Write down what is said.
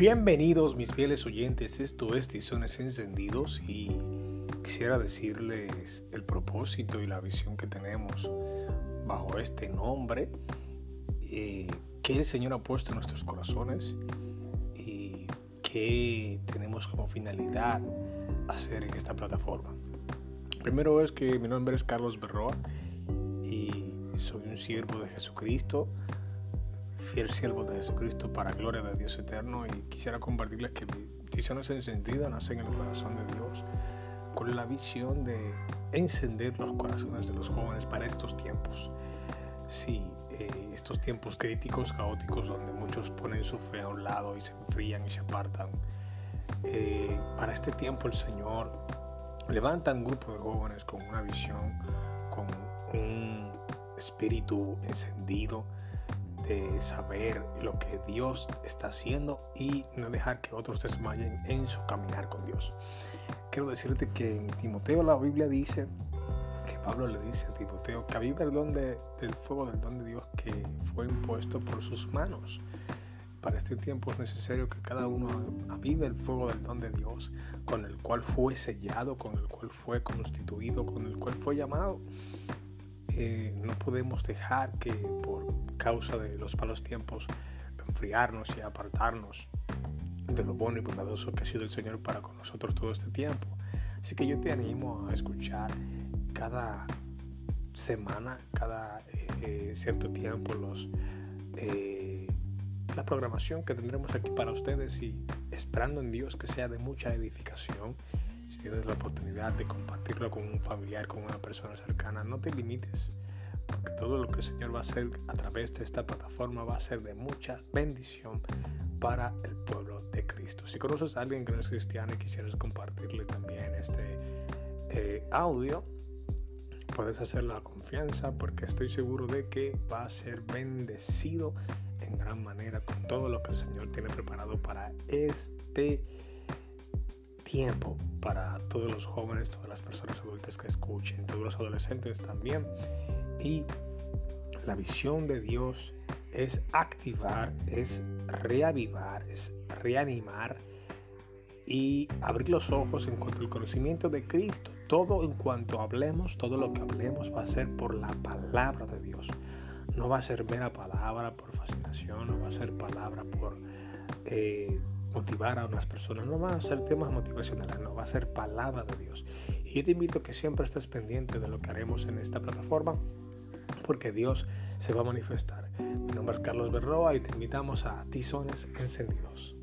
Bienvenidos mis fieles oyentes, esto es Tizones Encendidos y quisiera decirles el propósito y la visión que tenemos bajo este nombre eh, que el Señor ha puesto en nuestros corazones y que tenemos como finalidad hacer en esta plataforma. Primero es que mi nombre es Carlos Berroa y soy un siervo de Jesucristo fiel siervo de Jesucristo para gloria de Dios eterno y quisiera compartirles que visiones encendidas nacen en el corazón de Dios con la visión de encender los corazones de los jóvenes para estos tiempos. Sí, eh, estos tiempos críticos, caóticos, donde muchos ponen su fe a un lado y se enfrían y se apartan. Eh, para este tiempo el Señor levanta un grupo de jóvenes con una visión, con un espíritu encendido, saber lo que Dios está haciendo y no dejar que otros desmayen en su caminar con Dios. Quiero decirte que en Timoteo la Biblia dice, que Pablo le dice a Timoteo, que aviva el don del fuego del don de Dios que fue impuesto por sus manos. Para este tiempo es necesario que cada uno avive el fuego del don de Dios, con el cual fue sellado, con el cual fue constituido, con el cual fue llamado. Eh, no podemos dejar que por causa de los malos tiempos enfriarnos y apartarnos de lo bueno y bondadoso que ha sido el Señor para con nosotros todo este tiempo. Así que yo te animo a escuchar cada semana, cada eh, cierto tiempo los, eh, la programación que tendremos aquí para ustedes y esperando en Dios que sea de mucha edificación. Si tienes la oportunidad de compartirlo con un familiar, con una persona cercana, no te limites porque todo lo que el Señor va a hacer a través de esta plataforma va a ser de mucha bendición para el pueblo de Cristo. Si conoces a alguien que no es cristiano y quisieras compartirle también este eh, audio, puedes hacer la confianza porque estoy seguro de que va a ser bendecido en gran manera con todo lo que el Señor tiene preparado para este tiempo para todos los jóvenes, todas las personas adultas que escuchen, todos los adolescentes también y la visión de Dios es activar, es reavivar, es reanimar y abrir los ojos en cuanto al conocimiento de Cristo. Todo en cuanto hablemos, todo lo que hablemos va a ser por la palabra de Dios. No va a ser mera palabra por fascinación, no va a ser palabra por eh, motivar a unas personas, no van a ser temas motivacionales, no va a ser palabra de Dios. Y yo te invito que siempre estés pendiente de lo que haremos en esta plataforma porque Dios se va a manifestar. Mi nombre es Carlos Berroa y te invitamos a Tizones Encendidos.